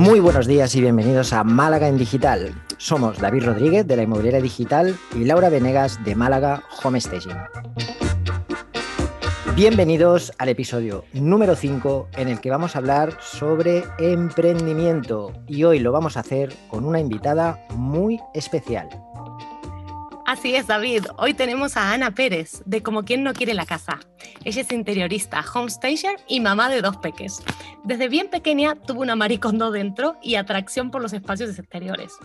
Muy buenos días y bienvenidos a Málaga en Digital. Somos David Rodríguez de la Inmobiliaria Digital y Laura Venegas de Málaga Home Staging. Bienvenidos al episodio número 5 en el que vamos a hablar sobre emprendimiento y hoy lo vamos a hacer con una invitada muy especial. Así es, David. Hoy tenemos a Ana Pérez, de Como quien no quiere la casa. Ella es interiorista, homestager y mamá de dos peques. Desde bien pequeña tuvo una maricondo dentro y atracción por los espacios exteriores.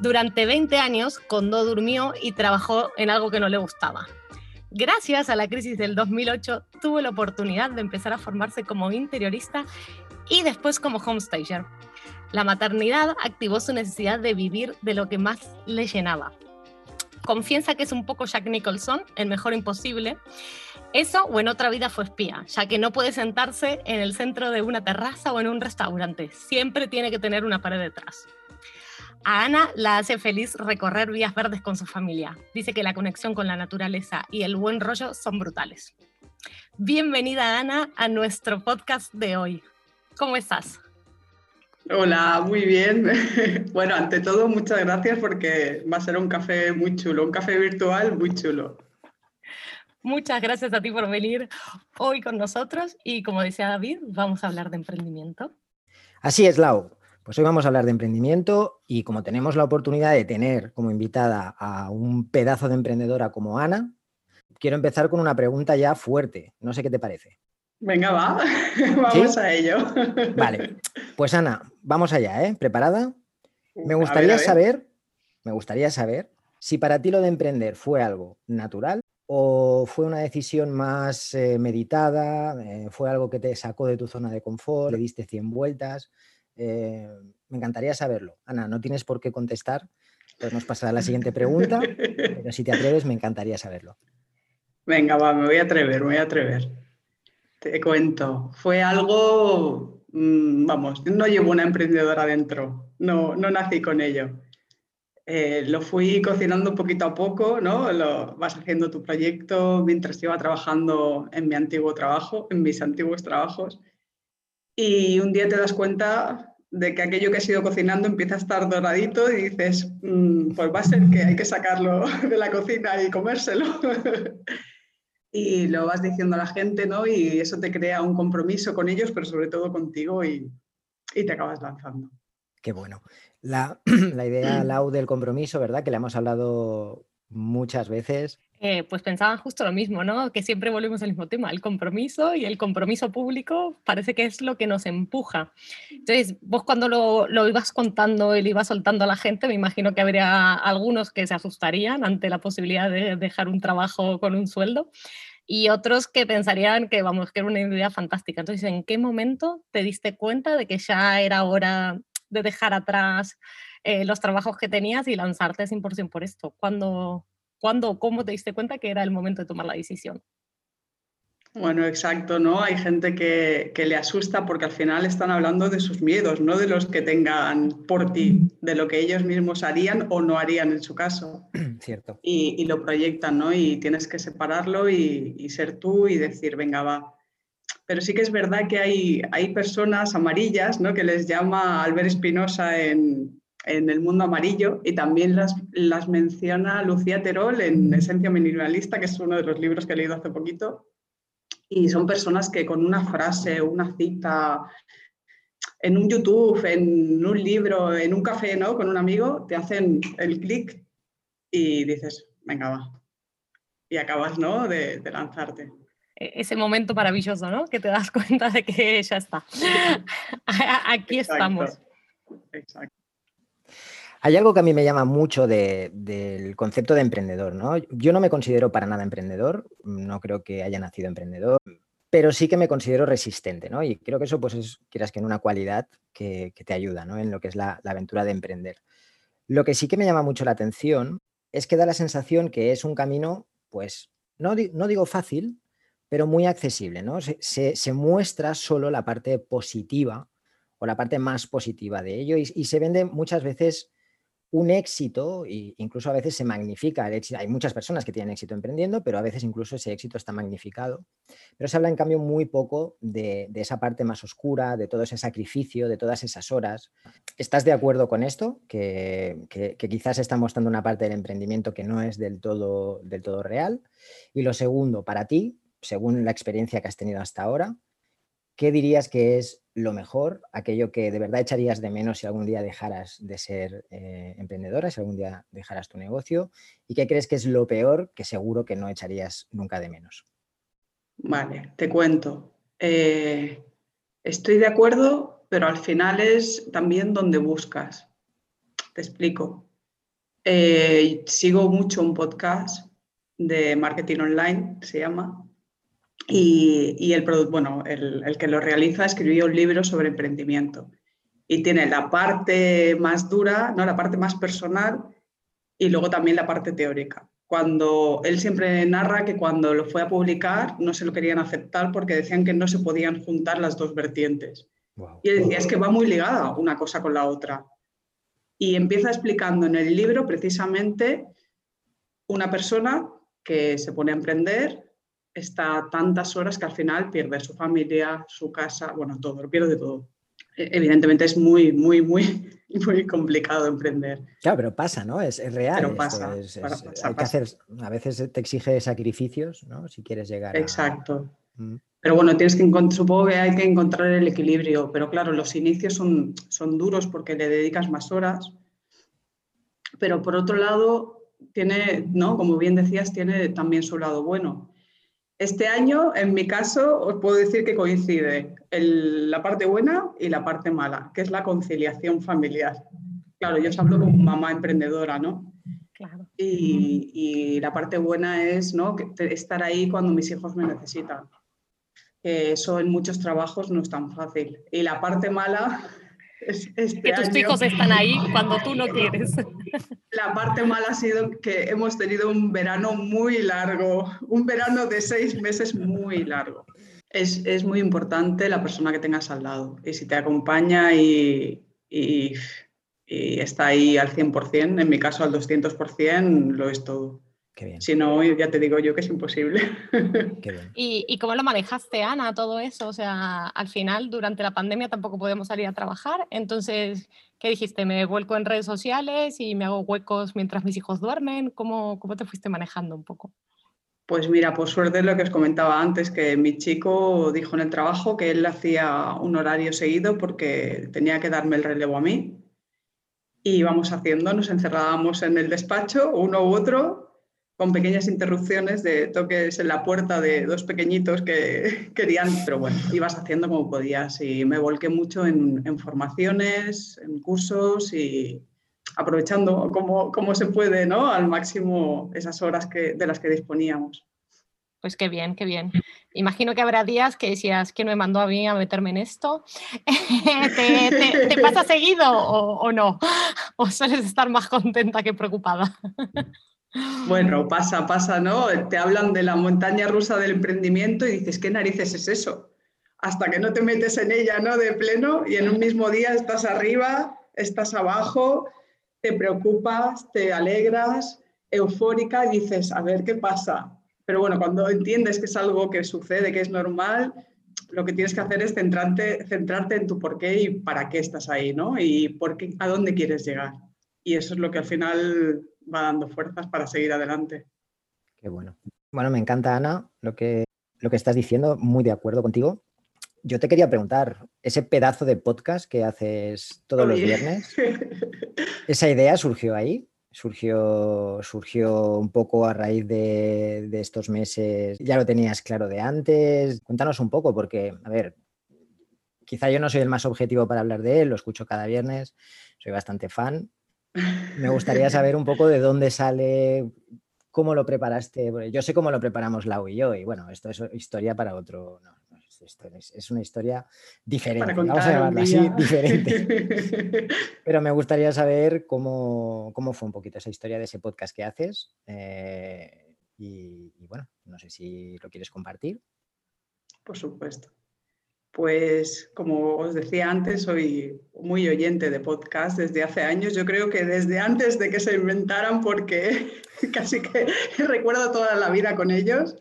Durante 20 años, Condó durmió y trabajó en algo que no le gustaba. Gracias a la crisis del 2008, tuvo la oportunidad de empezar a formarse como interiorista y después como homestager. La maternidad activó su necesidad de vivir de lo que más le llenaba, confiesa que es un poco Jack Nicholson, el mejor imposible. Eso o en otra vida fue espía, ya que no puede sentarse en el centro de una terraza o en un restaurante. Siempre tiene que tener una pared detrás. A Ana la hace feliz recorrer vías verdes con su familia. Dice que la conexión con la naturaleza y el buen rollo son brutales. Bienvenida Ana a nuestro podcast de hoy. ¿Cómo estás? Hola, muy bien. Bueno, ante todo, muchas gracias porque va a ser un café muy chulo, un café virtual muy chulo. Muchas gracias a ti por venir hoy con nosotros y como decía David, vamos a hablar de emprendimiento. Así es, Lau. Pues hoy vamos a hablar de emprendimiento y como tenemos la oportunidad de tener como invitada a un pedazo de emprendedora como Ana, quiero empezar con una pregunta ya fuerte. No sé qué te parece. Venga, va, vamos a ello. Vale, pues Ana, vamos allá, ¿eh? ¿Preparada? Me gustaría saber, me gustaría saber si para ti lo de emprender fue algo natural o fue una decisión más eh, meditada, eh, fue algo que te sacó de tu zona de confort, le diste 100 vueltas. Eh, me encantaría saberlo. Ana, no tienes por qué contestar, pues nos pasará la siguiente pregunta, pero si te atreves, me encantaría saberlo. Venga, va, me voy a atrever, me voy a atrever. Te cuento, fue algo, mm, vamos, no llevo una emprendedora dentro, no, no nací con ello. Eh, lo fui cocinando poquito a poco, ¿no? Lo, vas haciendo tu proyecto mientras iba trabajando en mi antiguo trabajo, en mis antiguos trabajos. Y un día te das cuenta de que aquello que has ido cocinando empieza a estar doradito y dices, mm, pues va a ser que hay que sacarlo de la cocina y comérselo. y lo vas diciendo a la gente, ¿no? Y eso te crea un compromiso con ellos, pero sobre todo contigo y, te acabas lanzando. Qué bueno. La, idea, Lau, del compromiso, ¿verdad? Que le hemos hablado muchas veces. Eh, pues pensaban justo lo mismo, ¿no? Que siempre volvemos al mismo tema, el compromiso y el compromiso público parece que es lo que nos empuja. Entonces, vos cuando lo, lo, ibas contando y lo ibas soltando a la gente, me imagino que habría algunos que se asustarían ante la posibilidad de dejar un trabajo con un sueldo y otros que pensarían que, vamos, que era una idea fantástica. Entonces, ¿en qué momento te diste cuenta de que ya era hora de dejar atrás eh, los trabajos que tenías y lanzarte 100% por esto? ¿Cuándo, ¿Cuándo, cómo te diste cuenta que era el momento de tomar la decisión? Bueno, exacto, ¿no? Hay gente que, le asusta porque al final están hablando de sus miedos, no de los que tengan por ti, de lo que ellos mismos harían o no harían en su caso. Cierto. Y, lo proyectan, ¿no? Y tienes que separarlo y, ser tú y decir, venga, va. Pero sí que es verdad que hay, hay personas amarillas, ¿no? Que les llama Albert Espinosa en, en el mundo amarillo y también las, las menciona Lucía Terol en Esencia Minimalista, que es uno de los libros que he leído hace poquito y son personas que con una frase, una cita, en un YouTube, en un libro, en un café, ¿no? Con un amigo, te hacen el clic y dices, venga, va. Y acabas, ¿no? De, lanzarte. E-, ese momento maravilloso, ¿no? Que te das cuenta de que ya está. Aquí estamos. Exacto. Hay algo que a mí me llama mucho del concepto de emprendedor, ¿no? Yo no me considero para nada emprendedor, no creo que haya nacido emprendedor, pero sí que me considero resistente, ¿no? Y creo que eso, pues, es, quieras que en una cualidad que, te ayuda, ¿no? En lo que es la, aventura de emprender. Lo que sí que me llama mucho la atención es que da la sensación que es un camino, pues, no, no digo fácil, pero muy accesible, ¿no? Se, muestra solo la parte positiva o la parte más positiva de ello y se vende muchas veces un éxito, e incluso a veces se magnifica el éxito. Hay muchas personas que tienen éxito emprendiendo, pero a veces incluso ese éxito está magnificado. Pero se habla en cambio muy poco de, esa parte más oscura, de todo ese sacrificio, de todas esas horas. ¿Estás de acuerdo con esto? Que, quizás está mostrando una parte del emprendimiento que no es del todo, del todo real. Y lo segundo, para ti, según la experiencia que has tenido hasta ahora, ¿qué dirías que es lo mejor, aquello que de verdad echarías de menos si algún día dejaras de ser eh, emprendedora, si algún día dejaras tu negocio? ¿Y qué crees que es lo peor que seguro que no echarías nunca de menos? Vale, te cuento. Eh, estoy de acuerdo, pero al final es también donde buscas. Te explico. Eh, sigo mucho un podcast de marketing online, se llama, y, el, bueno, el, que lo realiza escribió un libro sobre emprendimiento y tiene la parte más dura, ¿no? la parte más personal y luego también la parte teórica. Cuando él siempre narra que cuando lo fue a publicar no se lo querían aceptar porque decían que no se podían juntar las dos vertientes. Y él decía, es que va muy ligada una cosa con la otra. Y empieza explicando en el libro precisamente una persona que se pone a emprender, está tantas horas que al final pierde su familia, su casa, bueno, todo, lo pierde todo. E, evidentemente es muy, muy, muy, muy complicado emprender. Claro, pero pasa, ¿no? Es, real. Pero pasa, hay que hacer, a veces te exige sacrificios, ¿no? Si quieres llegar Exacto. Mm. Pero bueno, tienes que supongo que hay que encontrar el equilibrio, pero claro, los inicios son, son duros porque le dedicas más horas. Pero por otro lado, tiene, ¿no? Como bien decías, tiene también su lado bueno este año, en mi caso, os puedo decir que coincide la parte buena y la parte mala, que es la conciliación familiar. Claro, yo os hablo como mamá emprendedora, ¿no? Claro. Y, la parte buena es ¿no? estar ahí cuando mis hijos me necesitan. eso en muchos trabajos no es tan fácil. Y la parte mala este que tus hijos están ahí cuando tú no quieres. La parte mala ha sido que hemos tenido un verano muy largo, un verano de seis meses muy largo. Es, es muy importante la persona que tengas al lado y si te acompaña y, y, y está ahí al 100%, en mi caso al 200%, lo es todo. Si no, ya te digo yo que es imposible. ¿Y, cómo lo manejaste, Ana, todo eso? O sea, al final, durante la pandemia tampoco podemos salir a trabajar. Entonces, ¿qué dijiste? ¿Me vuelco en redes sociales y me hago huecos mientras mis hijos duermen? ¿Cómo, cómo te fuiste manejando un poco? Pues mira, por suerte lo que os comentaba antes, que mi chico dijo en el trabajo que él hacía un horario seguido porque tenía que darme el relevo a mí. Y íbamos haciendo, nos encerrábamos en el despacho, uno u otro, con pequeñas interrupciones de toques en la puerta de dos pequeñitos que querían, pero bueno, ibas haciendo como podías y me volqué mucho en, formaciones, en cursos y aprovechando como, se puede, ¿no? Al máximo esas horas que, de las que disponíamos. Pues qué bien, qué bien. Imagino que habrá días que decías que no me mandó a mí a meterme en esto. ¿Te, pasa seguido o, o no? ¿O sueles estar más contenta que preocupada? Bueno, pasa, pasa, ¿no? Te hablan de la montaña rusa del emprendimiento y dices, ¿qué narices es eso? Hasta que no te metes en ella, ¿no? De pleno y en un mismo día estás arriba, estás abajo, te preocupas, te alegras, eufórica y dices, a ver qué pasa. Pero bueno, cuando entiendes que es algo que sucede, que es normal, lo que tienes que hacer es centrarte, centrarte en tu por qué y para qué estás ahí, ¿no? Y por qué, a dónde quieres llegar. Y eso es lo que al final va dando fuerzas para seguir adelante. Qué bueno. Bueno, me encanta, Ana, lo que, lo que estás diciendo, muy de acuerdo contigo. Yo te quería preguntar, ese pedazo de podcast que haces todos los viernes, ¿esa idea surgió ahí? Surgió, surgió un poco a raíz de, de, estos meses. ¿Ya lo tenías claro de antes? Cuéntanos un poco, porque, a ver, quizá yo no soy el más objetivo para hablar de él, lo escucho cada viernes, soy bastante fan, me gustaría saber un poco de dónde sale, cómo lo preparaste. Yo sé cómo lo preparamos Lau y yo, y bueno, esto es historia para otro. es, una historia diferente, vamos a llamarla así, diferente. Pero me gustaría saber cómo, fue un poquito esa historia de ese podcast que haces. Eh, y, y bueno, no sé si lo quieres compartir. Por supuesto. Pues como os decía antes, soy muy oyente de podcast desde hace años. Yo creo que desde antes de que se inventaran, porque casi que recuerdo toda la vida con ellos.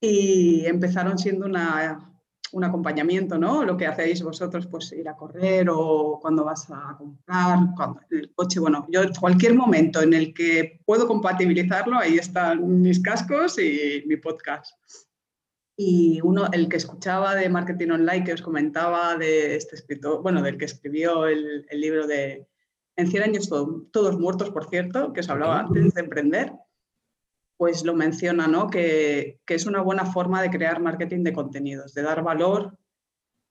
Y empezaron siendo una, un acompañamiento, ¿no? Lo que hacéis vosotros, pues ir a correr o cuando vas a comprar, cuando el coche, bueno, yo cualquier momento en el que puedo compatibilizarlo, ahí están mis cascos y mi podcast. Y uno, el que escuchaba de marketing online, que os comentaba de este escritor, bueno, del que escribió el, el libro de En 100 años todos muertos, por cierto, que os hablaba antes de emprender, pues lo menciona, ¿no? Que, que, es una buena forma de crear marketing de contenidos, de dar valor,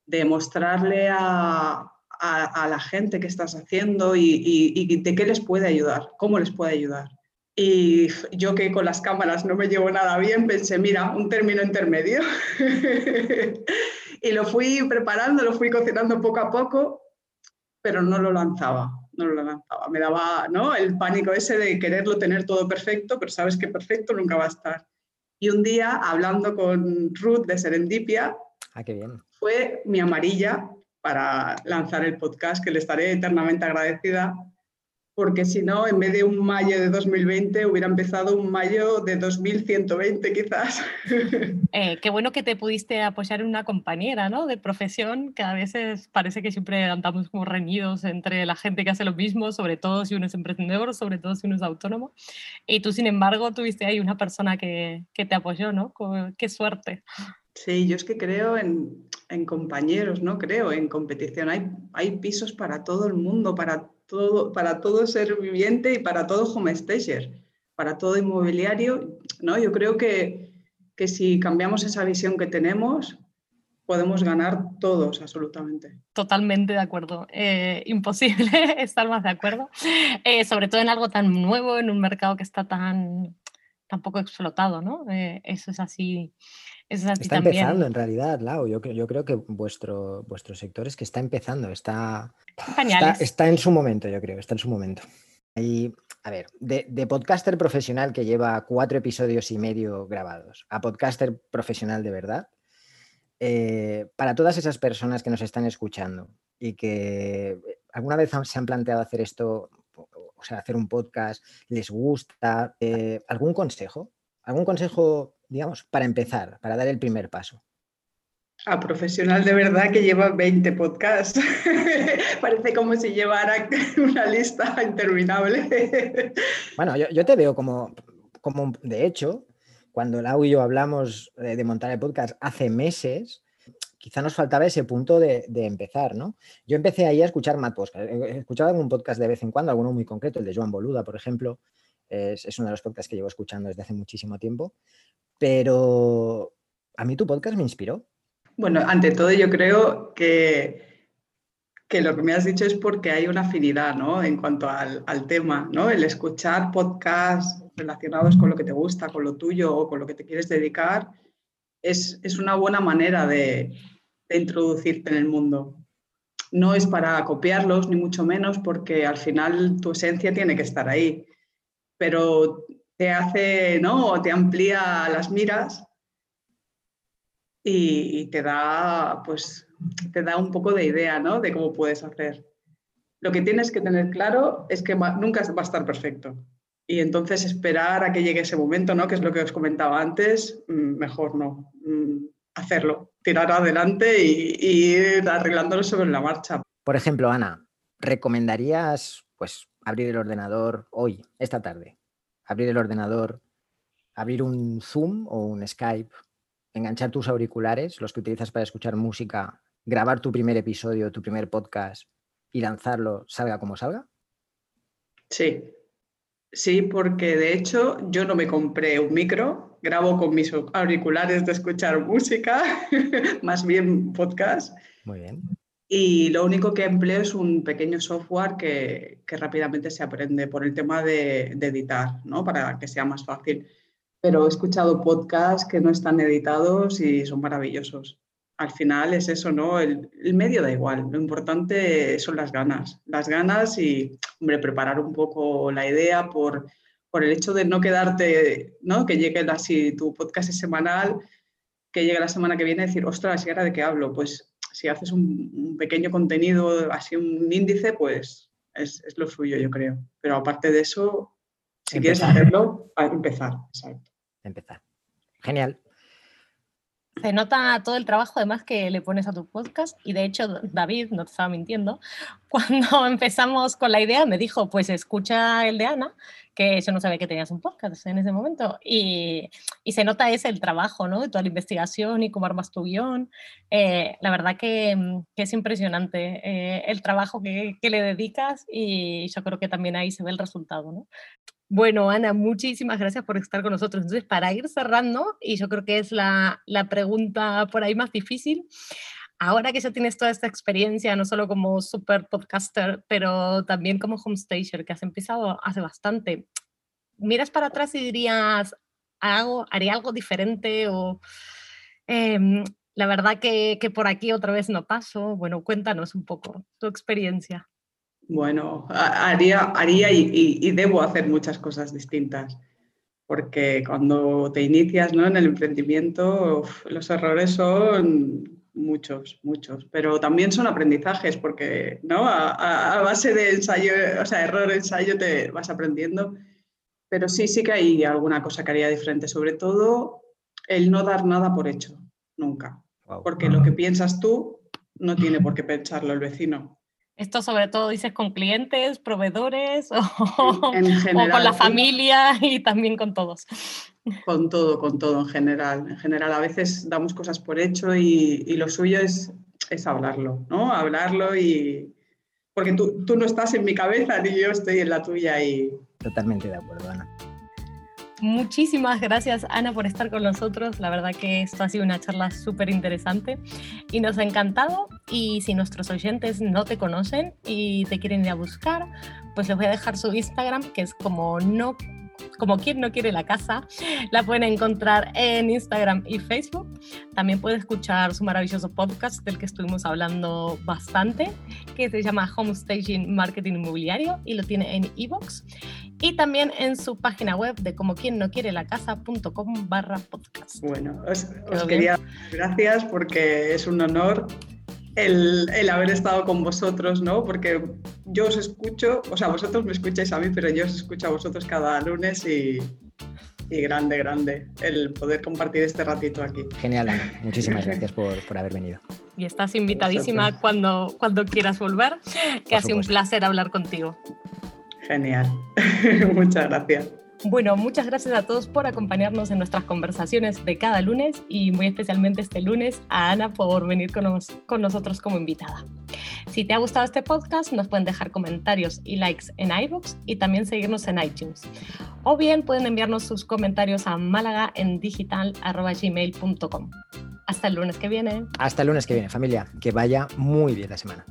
de mostrarle a, a, a la gente qué estás haciendo y, y, y de qué les puede ayudar, cómo les puede ayudar. Y yo que con las cámaras no me llevo nada bien, pensé, mira, un término intermedio. y lo fui preparando, lo fui cocinando poco a poco, pero no lo lanzaba, no lo lanzaba. Me daba ¿no? el pánico ese de quererlo tener todo perfecto, pero sabes que perfecto nunca va a estar. Y un día, hablando con Ruth de Serendipia, ah, qué bien. fue mi amarilla para lanzar el podcast, que le estaré eternamente agradecida porque si no, en vez de un mayo de 2020, hubiera empezado un mayo de 2120 quizás. Eh, qué bueno que te pudiste apoyar en una compañera ¿no? de profesión, que a veces parece que siempre andamos como reñidos entre la gente que hace lo mismo, sobre todo si uno es emprendedor, sobre todo si uno es autónomo. Y tú, sin embargo, tuviste ahí una persona que, que te apoyó, ¿no? Qué suerte. Sí, yo es que creo en, en compañeros, ¿no? Creo en competición. Hay, hay pisos para todo el mundo, para todo, para todo ser viviente y para todo homestager, para todo inmobiliario. ¿no? Yo creo que, que si cambiamos esa visión que tenemos, podemos ganar todos, absolutamente. Totalmente de acuerdo. Eh, imposible estar más de acuerdo. Eh, sobre todo en algo tan nuevo, en un mercado que está tan, tan poco explotado, ¿no? Eh, eso es así. Eso es así está también. empezando en realidad, Lau. Yo, yo creo que vuestro, vuestro sector es que está empezando, está, está, está, en su momento, yo creo, está en su momento. Y, a ver, de, de, podcaster profesional que lleva cuatro episodios y medio grabados a podcaster profesional de verdad, eh, para todas esas personas que nos están escuchando y que alguna vez se han planteado hacer esto, o sea, hacer un podcast, les gusta, eh, ¿algún consejo? ¿Algún consejo, digamos, para empezar, para dar el primer paso? A profesional de verdad que lleva 20 podcasts. Parece como si llevara una lista interminable. bueno, yo, yo, te veo como, como, de hecho, cuando Lau y yo hablamos de, montar el podcast hace meses, quizá nos faltaba ese punto de, de, empezar, ¿no? Yo empecé ahí a escuchar más podcasts. He escuchado algún podcast de vez en cuando, alguno muy concreto, el de Joan Boluda, por ejemplo. Es, es uno de los podcasts que llevo escuchando desde hace muchísimo tiempo. Pero a mí tu podcast me inspiró bueno, ante todo yo creo que, que lo que me has dicho es porque hay una afinidad ¿no? en cuanto al, al, tema, ¿no? el escuchar podcasts relacionados con lo que te gusta, con lo tuyo o con lo que te quieres dedicar, es, es una buena manera de, de introducirte en el mundo. No es para copiarlos, ni mucho menos, porque al final tu esencia tiene que estar ahí, pero te hace, ¿no? Te amplía las miras y, te da, pues, te da un poco de idea, ¿no? De cómo puedes hacer. Lo que tienes que tener claro es que nunca va a estar perfecto. Y entonces esperar a que llegue ese momento, ¿no? Que es lo que os comentaba antes, mm, mejor no. Mm, hacerlo, tirar adelante y, y ir arreglándolo sobre la marcha. Por ejemplo, Ana, ¿recomendarías pues abrir el ordenador hoy, esta tarde? Abrir el ordenador, abrir un Zoom o un Skype enganchar tus auriculares, los que utilizas para escuchar música, grabar tu primer episodio, tu primer podcast y lanzarlo, salga como salga? Sí, sí, porque de hecho yo no me compré un micro, grabo con mis auriculares de escuchar música, más bien podcast. Muy bien. Y lo único que empleo es un pequeño software que, que rápidamente se aprende por el tema de, editar, ¿no? para que sea más fácil pero he escuchado podcasts que no están editados y son maravillosos. Al final es eso, ¿no? El, el, medio da igual, lo importante son las ganas, las ganas y, hombre, preparar un poco la idea por, por el hecho de no quedarte, ¿no? Que llegue así, tu podcast es semanal, que llegue la semana que viene y decir, ostras, ¿y ahora de qué hablo? Pues si haces un, pequeño contenido, así un índice, pues es, es, lo suyo, yo creo. Pero aparte de eso, si quieres hacerlo, empezar. Exacto. Empezar. Genial. Se nota todo el trabajo además que le pones a tu podcast y de hecho David, no te estaba mintiendo, cuando empezamos con la idea me dijo, pues escucha el de Ana, que yo no sabía que tenías un podcast en ese momento y, y se nota ese el trabajo, ¿no? De toda la investigación y cómo armas tu guion. Eh, la verdad que, que, es impresionante eh, el trabajo que, que le dedicas y yo creo que también ahí se ve el resultado, ¿no? Bueno, Ana, muchísimas gracias por estar con nosotros. Entonces, para ir cerrando, y yo creo que es la, pregunta por ahí más difícil, ahora que ya tienes toda esta experiencia, no solo como super podcaster, pero también como homestager, que has empezado hace bastante, ¿miras para atrás y dirías, hago, haría algo diferente o em, la verdad que, que por aquí otra vez no paso? Bueno, cuéntanos un poco tu experiencia. Bueno, haría, haría y, debo hacer muchas cosas distintas, porque cuando te inicias ¿no? en el emprendimiento, los errores son muchos, muchos, pero también son aprendizajes, porque ¿no? a, base de ensayo, o sea, error, ensayo, te vas aprendiendo. Pero sí, sí que hay alguna cosa que haría diferente, sobre todo el no dar nada por hecho, nunca. Porque lo que piensas tú no tiene por qué pensarlo el vecino. Esto sobre todo dices con clientes, proveedores o, con la familia y también con todos. Con todo, con todo en general. En general, a veces damos cosas por hecho y, lo suyo es, es, hablarlo, ¿no? Hablarlo y... Porque tú, tú no estás en mi cabeza ni yo estoy en la tuya y... Totalmente de acuerdo, Ana. Muchísimas gracias Ana por estar con nosotros. La verdad que esto ha sido una charla súper interesante y nos ha encantado. Y si nuestros oyentes no te conocen y te quieren ir a buscar, pues les voy a dejar su Instagram, que es como no como quien no quiere la casa. La pueden encontrar en Instagram y Facebook. También puede escuchar su maravilloso podcast del que estuvimos hablando bastante, que se llama Homestaging Marketing Inmobiliario y lo tiene en iBox. Y también en su página web de como quien no quiere la casa.com barra podcast. Bueno, os, os quería gracias porque es un honor el, haber estado con vosotros, ¿no? Porque yo os escucho, o sea, vosotros me escucháis a mí, pero yo os escucho a vosotros cada lunes y, grande, grande el poder compartir este ratito aquí. Genial, Ana. Muchísimas gracias por, haber venido. Y estás invitadísima cuando, cuando quieras volver, que ha sido un placer hablar contigo. Genial. Muchas gracias. Bueno, muchas gracias a todos por acompañarnos en nuestras conversaciones de cada lunes y muy especialmente este lunes a Ana por venir con, nosotros como invitada. Si te ha gustado este podcast, nos pueden dejar comentarios y likes en iVoox y también seguirnos en iTunes. O bien pueden enviarnos sus comentarios a gmail.com Hasta el lunes que viene. Hasta el lunes que viene, familia. Que vaya muy bien la semana.